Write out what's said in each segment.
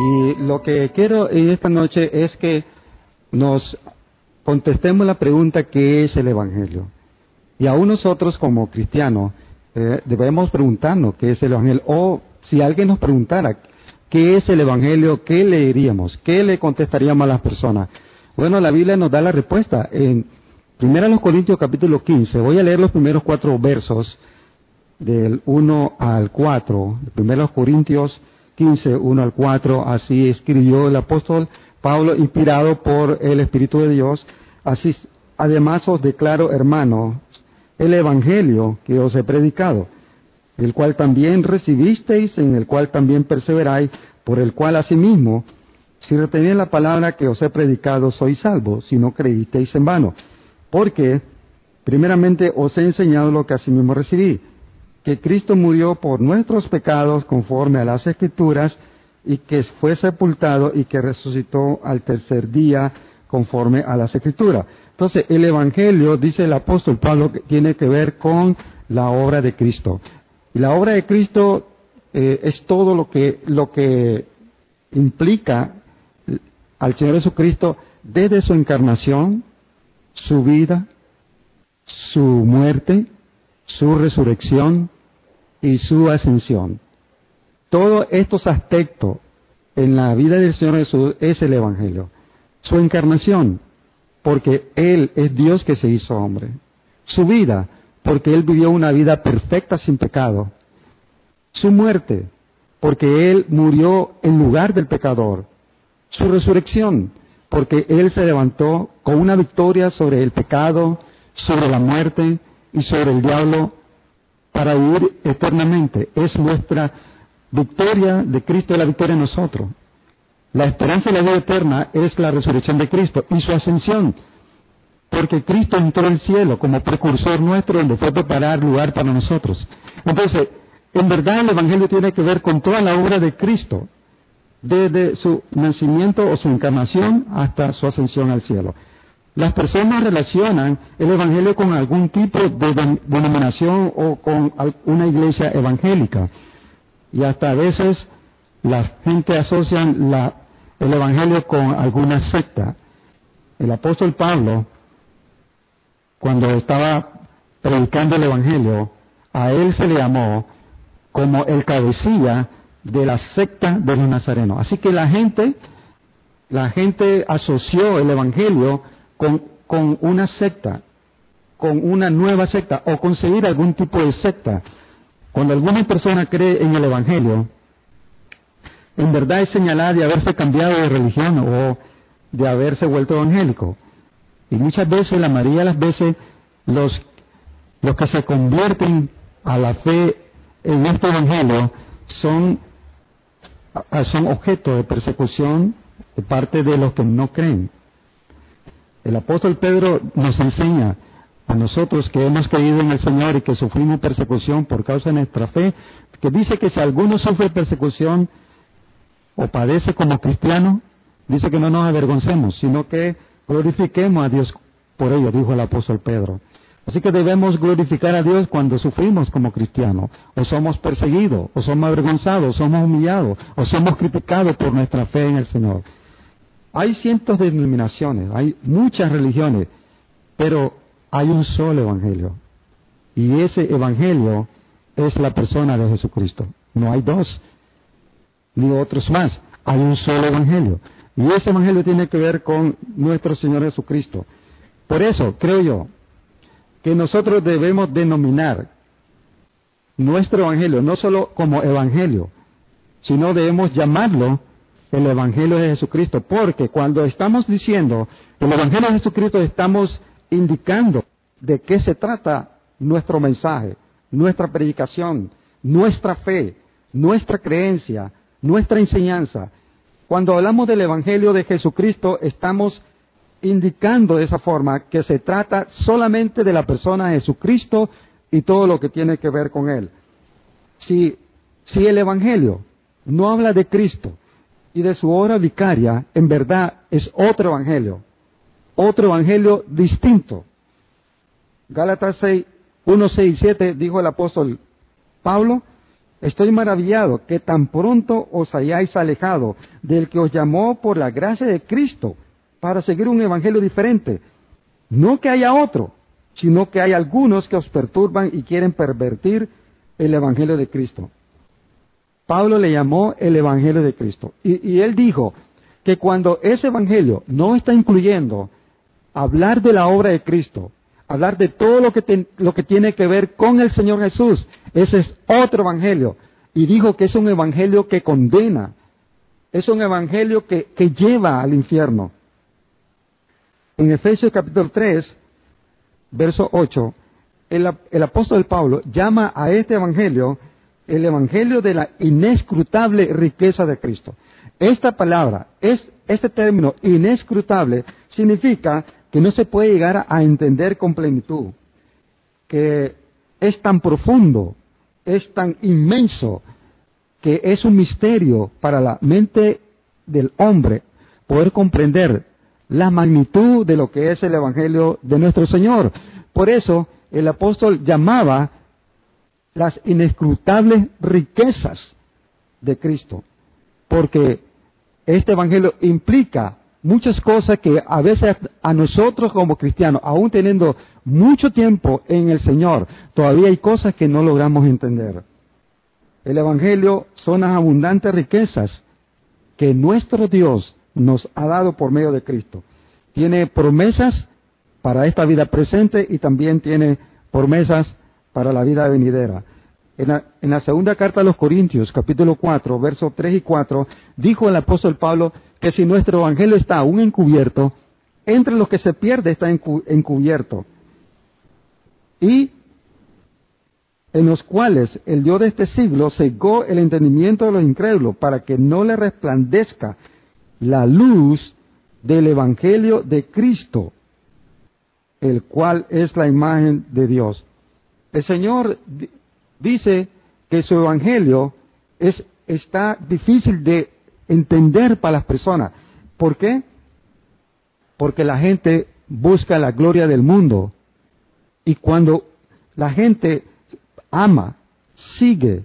Y lo que quiero esta noche es que nos contestemos la pregunta ¿qué es el Evangelio? Y aún nosotros como cristianos eh, debemos preguntarnos qué es el Evangelio. O si alguien nos preguntara qué es el Evangelio, ¿qué le diríamos? ¿Qué le contestaríamos a las personas? Bueno, la Biblia nos da la respuesta. En 1 Corintios capítulo 15, voy a leer los primeros cuatro versos del 1 al 4. 1 Corintios 15, 1 al 4, así escribió el apóstol Pablo, inspirado por el Espíritu de Dios. Así, además os declaro, hermano, el Evangelio que os he predicado, el cual también recibisteis, en el cual también perseveráis, por el cual asimismo, si retenéis la palabra que os he predicado, sois salvos, si no creísteis en vano. Porque, primeramente, os he enseñado lo que asimismo recibí, que Cristo murió por nuestros pecados conforme a las Escrituras, y que fue sepultado y que resucitó al tercer día conforme a las Escrituras. Entonces, el Evangelio, dice el apóstol Pablo, tiene que ver con la obra de Cristo. Y la obra de Cristo eh, es todo lo que, lo que implica al Señor Jesucristo desde su encarnación, su vida, su muerte, su resurrección y su ascensión. Todos estos aspectos en la vida del Señor Jesús es el Evangelio. Su encarnación, porque Él es Dios que se hizo hombre. Su vida, porque Él vivió una vida perfecta sin pecado. Su muerte, porque Él murió en lugar del pecador. Su resurrección, porque Él se levantó con una victoria sobre el pecado, sobre la muerte y sobre el diablo para vivir eternamente. Es nuestra victoria de Cristo, la victoria en nosotros. La esperanza de la vida eterna es la resurrección de Cristo y su ascensión. Porque Cristo entró al cielo como precursor nuestro donde fue a preparar lugar para nosotros. Entonces, en verdad el Evangelio tiene que ver con toda la obra de Cristo, desde su nacimiento o su encarnación hasta su ascensión al cielo. Las personas relacionan el Evangelio con algún tipo de denominación o con una iglesia evangélica. Y hasta a veces la gente asocia el Evangelio con alguna secta. El apóstol Pablo, cuando estaba predicando el Evangelio, a él se le llamó como el cabecilla de la secta de los nazarenos. Así que la gente, la gente asoció el Evangelio con, con una secta, con una nueva secta, o conseguir algún tipo de secta. Cuando alguna persona cree en el Evangelio, en verdad es señalada de haberse cambiado de religión o de haberse vuelto evangélico. Y muchas veces, la mayoría de las veces, los, los que se convierten a la fe en este Evangelio son, son objeto de persecución de parte de los que no creen. El apóstol Pedro nos enseña a nosotros que hemos creído en el Señor y que sufrimos persecución por causa de nuestra fe, que dice que si alguno sufre persecución o padece como cristiano, dice que no nos avergoncemos, sino que glorifiquemos a Dios por ello, dijo el apóstol Pedro. Así que debemos glorificar a Dios cuando sufrimos como cristianos, o somos perseguidos, o somos avergonzados, o somos humillados, o somos criticados por nuestra fe en el Señor. Hay cientos de denominaciones, hay muchas religiones, pero hay un solo evangelio. Y ese evangelio es la persona de Jesucristo. No hay dos, ni otros más. Hay un solo evangelio. Y ese evangelio tiene que ver con nuestro Señor Jesucristo. Por eso, creo yo, que nosotros debemos denominar nuestro evangelio no solo como evangelio, sino debemos llamarlo el evangelio de Jesucristo, porque cuando estamos diciendo el evangelio de Jesucristo estamos indicando de qué se trata nuestro mensaje, nuestra predicación, nuestra fe, nuestra creencia, nuestra enseñanza. Cuando hablamos del Evangelio de Jesucristo, estamos indicando de esa forma que se trata solamente de la persona de Jesucristo y todo lo que tiene que ver con Él. Si, si el Evangelio no habla de Cristo y de su obra vicaria, en verdad es otro Evangelio otro evangelio distinto. Gálatas 6, 1, 6 y 7 dijo el apóstol Pablo Estoy maravillado que tan pronto os hayáis alejado del que os llamó por la gracia de Cristo para seguir un evangelio diferente. No que haya otro, sino que hay algunos que os perturban y quieren pervertir el evangelio de Cristo. Pablo le llamó el evangelio de Cristo. Y, él dijo que cuando ese evangelio no está incluyendo hablar de la obra de Cristo, hablar de todo lo que, lo que tiene que ver con el Señor Jesús. Ese es otro evangelio. Y dijo que es un evangelio que condena, es un evangelio que, que lleva al infierno. En Efesios capítulo 3, verso 8, el, el apóstol Pablo llama a este evangelio el evangelio de la inescrutable riqueza de Cristo. Esta palabra, es, este término inescrutable, significa que no se puede llegar a entender con plenitud, que es tan profundo, es tan inmenso, que es un misterio para la mente del hombre poder comprender la magnitud de lo que es el Evangelio de nuestro Señor. Por eso el apóstol llamaba las inescrutables riquezas de Cristo, porque este Evangelio implica muchas cosas que a veces a nosotros como cristianos, aún teniendo mucho tiempo en el Señor, todavía hay cosas que no logramos entender. El Evangelio son las abundantes riquezas que nuestro Dios nos ha dado por medio de Cristo. Tiene promesas para esta vida presente y también tiene promesas para la vida venidera. En la, en la, segunda carta a los Corintios, capítulo 4, versos 3 y 4, dijo el apóstol Pablo que si nuestro evangelio está aún encubierto, entre los que se pierde está encubierto. Y en los cuales el Dios de este siglo cegó el entendimiento de los incrédulos para que no le resplandezca la luz del evangelio de Cristo, el cual es la imagen de Dios. El Señor dice que su evangelio es, está difícil de entender para las personas. ¿Por qué? Porque la gente busca la gloria del mundo. Y cuando la gente ama, sigue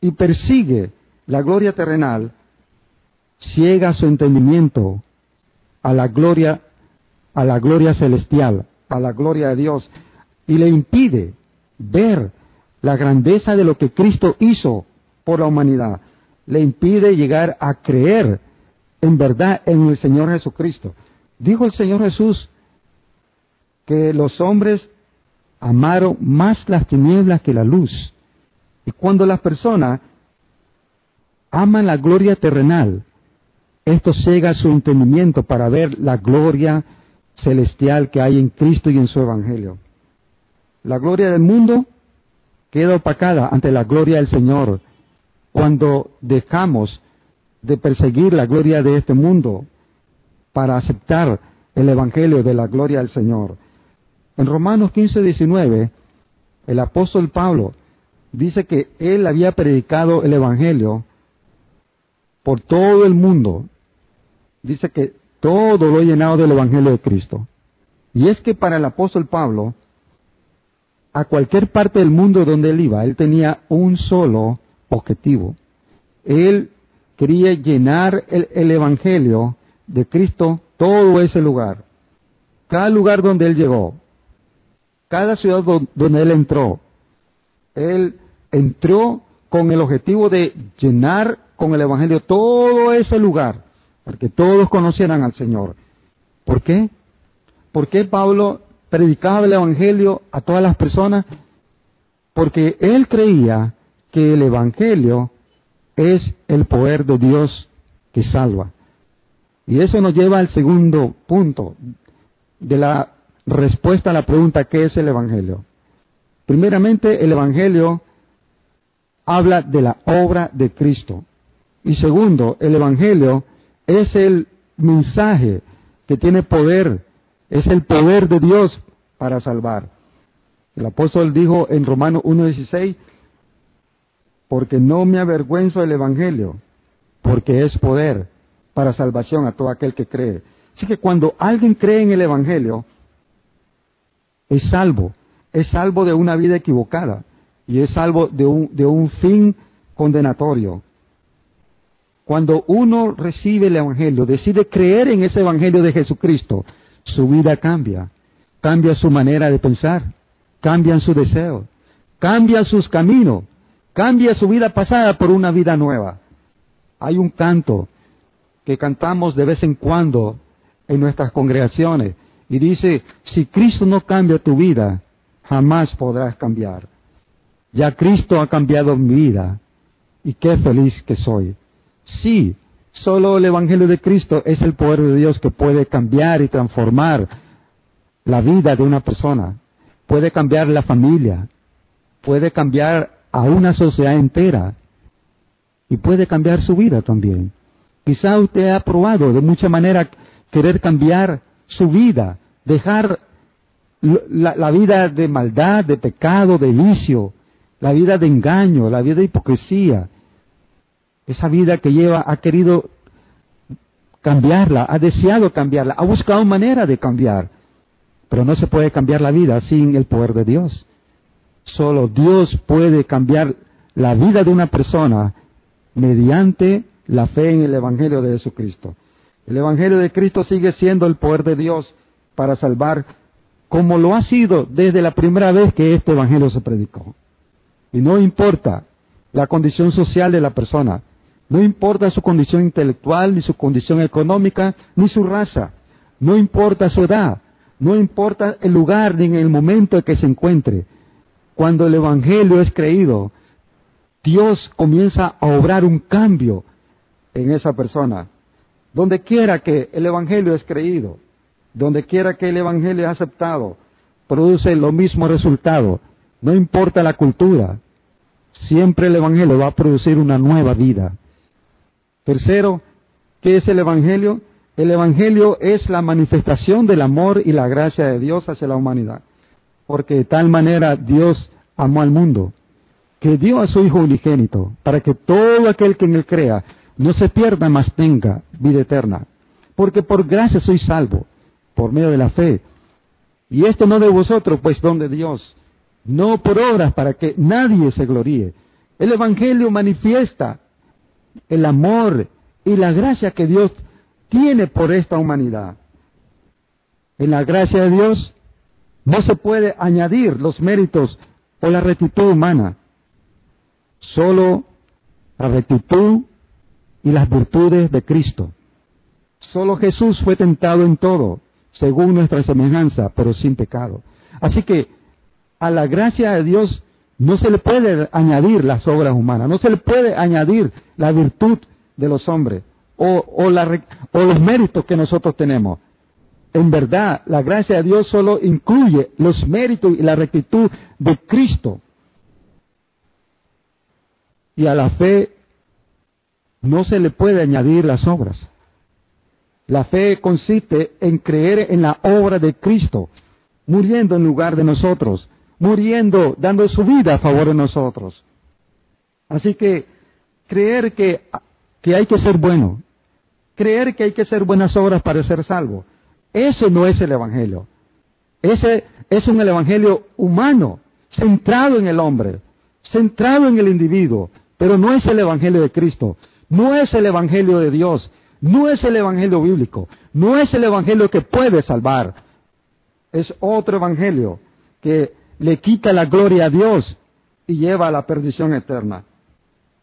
y persigue la gloria terrenal, ciega su entendimiento a la gloria, a la gloria celestial, a la gloria de Dios, y le impide ver la grandeza de lo que Cristo hizo por la humanidad le impide llegar a creer en verdad en el Señor Jesucristo. Dijo el Señor Jesús que los hombres amaron más las tinieblas que la luz. Y cuando las personas aman la gloria terrenal, esto llega a su entendimiento para ver la gloria celestial que hay en Cristo y en su Evangelio. La gloria del mundo queda opacada ante la gloria del Señor cuando dejamos de perseguir la gloria de este mundo para aceptar el Evangelio de la gloria del Señor. En Romanos 15, 19, el apóstol Pablo dice que él había predicado el Evangelio por todo el mundo. Dice que todo lo llenado del Evangelio de Cristo. Y es que para el apóstol Pablo, a cualquier parte del mundo donde él iba, él tenía un solo objetivo. Él quería llenar el, Evangelio de Cristo todo ese lugar. Cada lugar donde él llegó, cada ciudad donde él entró, él entró con el objetivo de llenar con el Evangelio todo ese lugar, para que todos conocieran al Señor. ¿Por qué? ¿Por qué Pablo predicaba el Evangelio a todas las personas? Porque él creía que el Evangelio es el poder de Dios que salva. Y eso nos lleva al segundo punto de la respuesta a la pregunta ¿qué es el Evangelio? Primeramente, el Evangelio habla de la obra de Cristo. Y segundo, el Evangelio es el mensaje que tiene poder, es el poder de Dios para salvar. El apóstol dijo en Romanos 1.16, porque no me avergüenzo del Evangelio, porque es poder para salvación a todo aquel que cree. Así que cuando alguien cree en el Evangelio, es salvo, es salvo de una vida equivocada, y es salvo de un, de un fin condenatorio. Cuando uno recibe el Evangelio, decide creer en ese Evangelio de Jesucristo, su vida cambia, cambia su manera de pensar, cambian su deseo, cambia sus caminos, cambia su vida pasada por una vida nueva. Hay un canto que cantamos de vez en cuando en nuestras congregaciones y dice, si Cristo no cambia tu vida, jamás podrás cambiar. Ya Cristo ha cambiado mi vida y qué feliz que soy. Sí, solo el Evangelio de Cristo es el poder de Dios que puede cambiar y transformar la vida de una persona, puede cambiar la familia, puede cambiar a una sociedad entera. Y puede cambiar su vida también. Quizá usted ha probado de mucha manera querer cambiar su vida, dejar la, vida de maldad, de pecado, de vicio, la vida de engaño, la vida de hipocresía, esa vida que lleva, ha querido cambiarla, ha deseado cambiarla, ha buscado manera de cambiar, pero no se puede cambiar la vida sin el poder de Dios. Solo Dios puede cambiar la vida de una persona mediante la fe en el Evangelio de Jesucristo. El Evangelio de Cristo sigue siendo el poder de Dios para salvar como lo ha sido desde la primera vez que este Evangelio se predicó. Y no importa la condición social de la persona, no importa su condición intelectual, ni su condición económica, ni su raza, no importa su edad, no importa el lugar ni en el momento en que se encuentre. Cuando el Evangelio es creído, Dios comienza a obrar un cambio en esa persona. Donde quiera que el Evangelio es creído, donde quiera que el Evangelio es aceptado, produce lo mismo resultado. No importa la cultura, siempre el Evangelio va a producir una nueva vida. Tercero, ¿qué es el Evangelio? El Evangelio es la manifestación del amor y la gracia de Dios hacia la humanidad. Porque de tal manera Dios amó al mundo, que dio a su Hijo unigénito, para que todo aquel que en él crea no se pierda, mas tenga vida eterna. Porque por gracia soy salvo, por medio de la fe. Y esto no de vosotros, pues don de Dios, no por obras para que nadie se gloríe. El Evangelio manifiesta el amor y la gracia que Dios tiene por esta humanidad. En la gracia de Dios no se puede añadir los méritos o la rectitud humana, solo la rectitud y las virtudes de Cristo. Solo Jesús fue tentado en todo, según nuestra semejanza, pero sin pecado. Así que a la gracia de Dios no se le puede añadir las obras humanas, no se le puede añadir la virtud de los hombres o, los méritos que nosotros tenemos. En verdad, la gracia de Dios solo incluye los méritos y la rectitud de Cristo. Y a la fe no se le puede añadir las obras. La fe consiste en creer en la obra de Cristo, muriendo en lugar de nosotros, muriendo, dando su vida a favor de nosotros. Así que creer que, que hay que ser bueno, creer que hay que hacer buenas obras para ser salvo, ese no es el Evangelio. Ese es un Evangelio humano, centrado en el hombre, centrado en el individuo, pero no es el Evangelio de Cristo, no es el Evangelio de Dios, no es el Evangelio bíblico, no es el Evangelio que puede salvar, es otro Evangelio que le quita la gloria a Dios y lleva a la perdición eterna.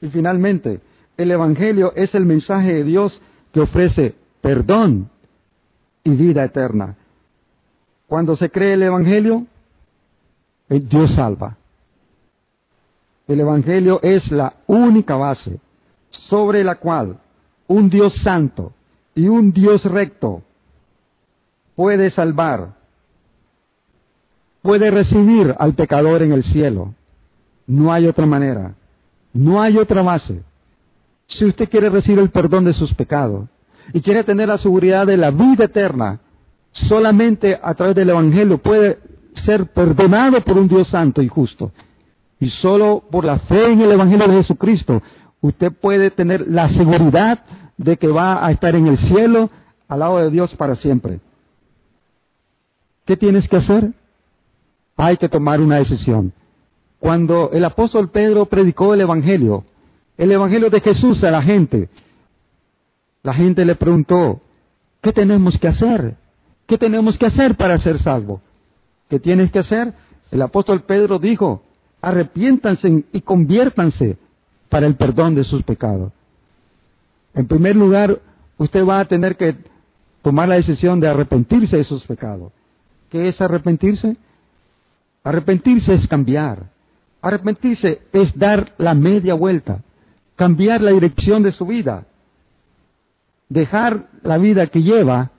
Y finalmente, el Evangelio es el mensaje de Dios que ofrece perdón y vida eterna. Cuando se cree el Evangelio, eh, Dios salva. El Evangelio es la única base sobre la cual un Dios santo y un Dios recto puede salvar puede recibir al pecador en el cielo. No hay otra manera. No hay otra base. Si usted quiere recibir el perdón de sus pecados y quiere tener la seguridad de la vida eterna, solamente a través del Evangelio puede ser perdonado por un Dios santo y justo. Y solo por la fe en el Evangelio de Jesucristo, usted puede tener la seguridad de que va a estar en el cielo al lado de Dios para siempre. ¿Qué tienes que hacer? Hay que tomar una decisión. Cuando el apóstol Pedro predicó el Evangelio, el Evangelio de Jesús a la gente, la gente le preguntó, ¿qué tenemos que hacer? ¿Qué tenemos que hacer para ser salvos? ¿Qué tienes que hacer? El apóstol Pedro dijo, arrepiéntanse y conviértanse para el perdón de sus pecados. En primer lugar, usted va a tener que tomar la decisión de arrepentirse de sus pecados. ¿Qué es arrepentirse? Arrepentirse es cambiar. Arrepentirse es dar la media vuelta, cambiar la dirección de su vida, dejar la vida que lleva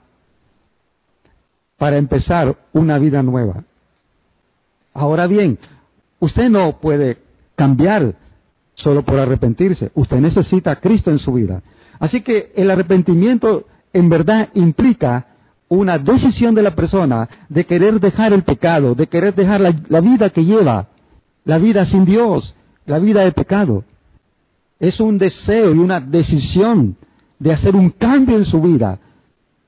para empezar una vida nueva. Ahora bien, usted no puede cambiar solo por arrepentirse. Usted necesita a Cristo en su vida. Así que el arrepentimiento en verdad implica una decisión de la persona de querer dejar el pecado, de querer dejar la, vida que lleva, la vida sin Dios, la vida de pecado. Es un deseo y una decisión de hacer un cambio en su vida.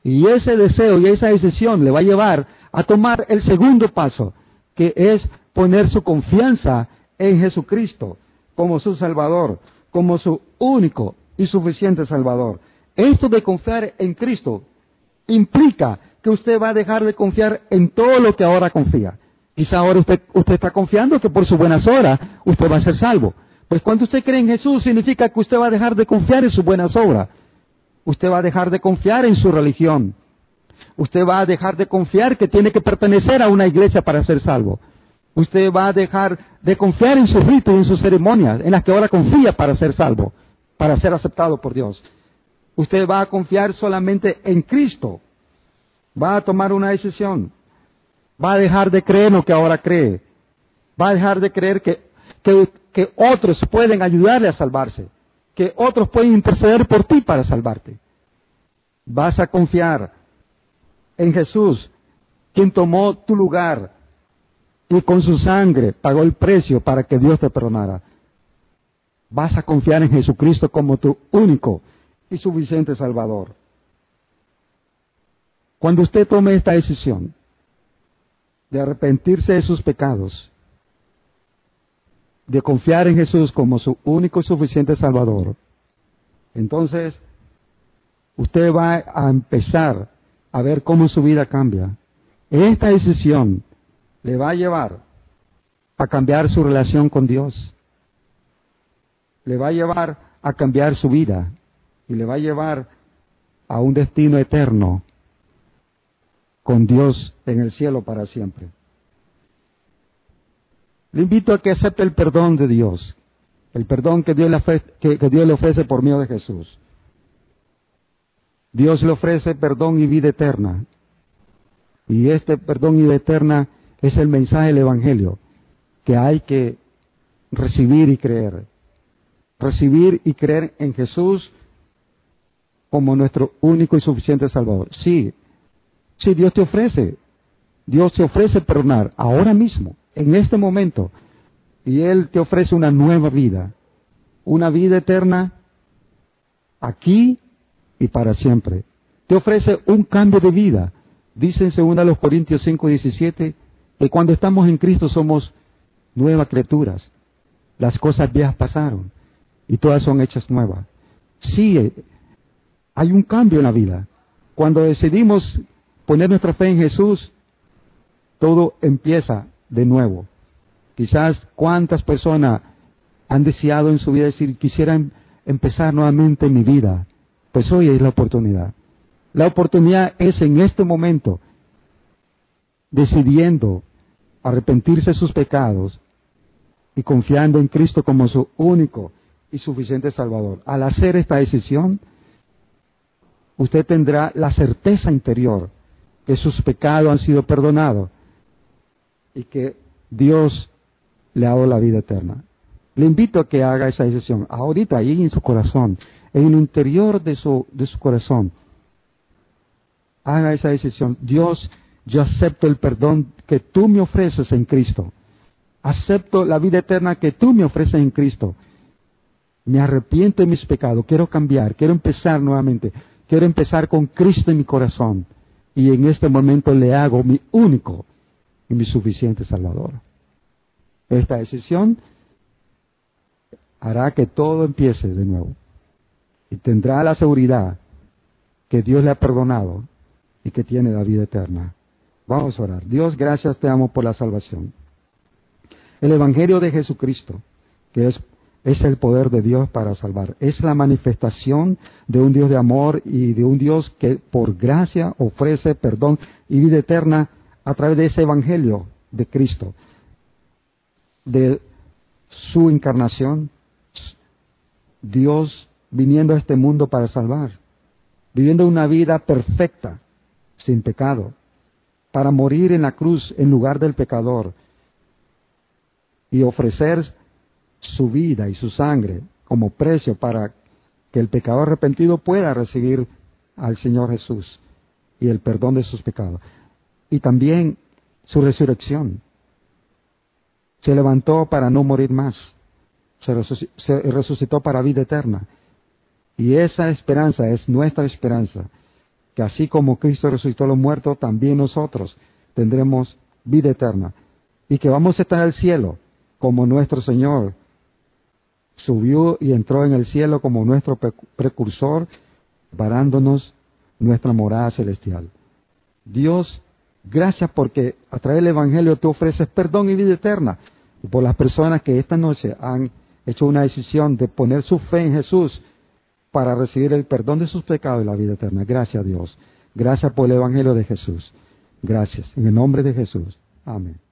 Y ese deseo y esa decisión le va a llevar a tomar el segundo paso, que es poner su confianza en Jesucristo como su Salvador, como su único y suficiente Salvador. Esto de confiar en Cristo implica que usted va a dejar de confiar en todo lo que ahora confía. Quizá ahora usted, usted está confiando que por sus buenas obras usted va a ser salvo. Pues cuando usted cree en Jesús significa que usted va a dejar de confiar en sus buenas obras. Usted va a dejar de confiar en su religión. Usted va a dejar de confiar que tiene que pertenecer a una iglesia para ser salvo. Usted va a dejar de confiar en sus ritos y en sus ceremonias, en las que ahora confía para ser salvo, para ser aceptado por Dios. Usted va a confiar solamente en Cristo. Va a tomar una decisión. Va a dejar de creer lo que ahora cree. Va a dejar de creer que, que otros pueden ayudarle a salvarse. Que otros pueden interceder por ti para salvarte. Vas a confiar en Jesús, quien tomó tu lugar y con su sangre pagó el precio para que Dios te perdonara. Vas a confiar en Jesucristo como tu único y suficiente Salvador. Cuando usted tome esta decisión de arrepentirse de sus pecados, de confiar en Jesús como su único y suficiente Salvador, entonces usted va a empezar a ver cómo su vida cambia. Esta decisión le va a llevar a cambiar su relación con Dios. Le va a llevar a cambiar su vida y le va a llevar a un destino eterno con Dios en el cielo para siempre. Le invito a que acepte el perdón de Dios, el perdón que Dios le ofrece, que, Dios le ofrece por medio de Jesús. Dios le ofrece perdón y vida eterna. Y este perdón y vida eterna es el mensaje del Evangelio que hay que recibir y creer. Recibir y creer en Jesús como nuestro único y suficiente Salvador. Sí, sí, Dios te ofrece, Dios te ofrece perdonar ahora mismo, en este momento, y Él te ofrece una nueva vida, una vida eterna aquí y para siempre. Te ofrece un cambio de vida. Dice en 2 Corintios 5, 17, que cuando estamos en Cristo somos nuevas criaturas. Las cosas viejas pasaron y todas son hechas nuevas. Sí, hay un cambio en la vida. Cuando decidimos poner nuestra fe en Jesús, todo empieza de nuevo. Quizás cuántas personas han deseado en su vida decir, quisieran empezar nuevamente mi vida. Pues hoy es la oportunidad. La oportunidad es en este momento, decidiendo arrepentirse de sus pecados y confiando en Cristo como su único y suficiente Salvador. Al hacer esta decisión, usted tendrá la certeza interior que sus pecados han sido perdonados y que Dios le ha dado la vida eterna. Le invito a que haga esa decisión ahorita, ahí en su corazón, en el interior de su, de su corazón. Haga esa decisión. Dios yo acepto el perdón que tú me ofreces en Cristo. Acepto la vida eterna que tú me ofreces en Cristo. Me arrepiento de mis pecados, quiero cambiar, quiero empezar nuevamente, quiero empezar con Cristo en mi corazón. Y en este momento le hago mi único y mi suficiente Salvador. esta decisión hará que todo empiece de nuevo. Y tendrá la seguridad que Dios le ha perdonado y que tiene la vida eterna. Vamos a orar. Dios, gracias te amo por la salvación. El Evangelio de Jesucristo, que es, es el poder de Dios para salvar, es la manifestación de un Dios de amor y de un Dios que por gracia ofrece perdón y vida eterna a través de ese Evangelio de Cristo, de su encarnación, Dios viniendo a este mundo para salvar, viviendo una vida perfecta, sin pecado, para morir en la cruz en lugar del pecador y ofrecer su vida y su sangre como precio para que el pecador arrepentido pueda recibir al Señor Jesús y el perdón de sus pecados. Y también su resurrección. Se levantó para no morir más se resucitó para vida eterna. Y esa esperanza es nuestra esperanza, que así como Cristo resucitó a los muertos, también nosotros tendremos vida eterna. Y que vamos a estar en el cielo como nuestro Señor subió y entró en el cielo como nuestro precursor, parándonos nuestra morada celestial. Dios, gracias porque a través del Evangelio te ofreces perdón y vida eterna. Y por las personas que esta noche han hecho una decisión de poner su fe en Jesús para recibir el perdón de sus pecados y la vida eterna. Gracias a Dios. Gracias por el Evangelio de Jesús. Gracias. En el nombre de Jesús. Amén.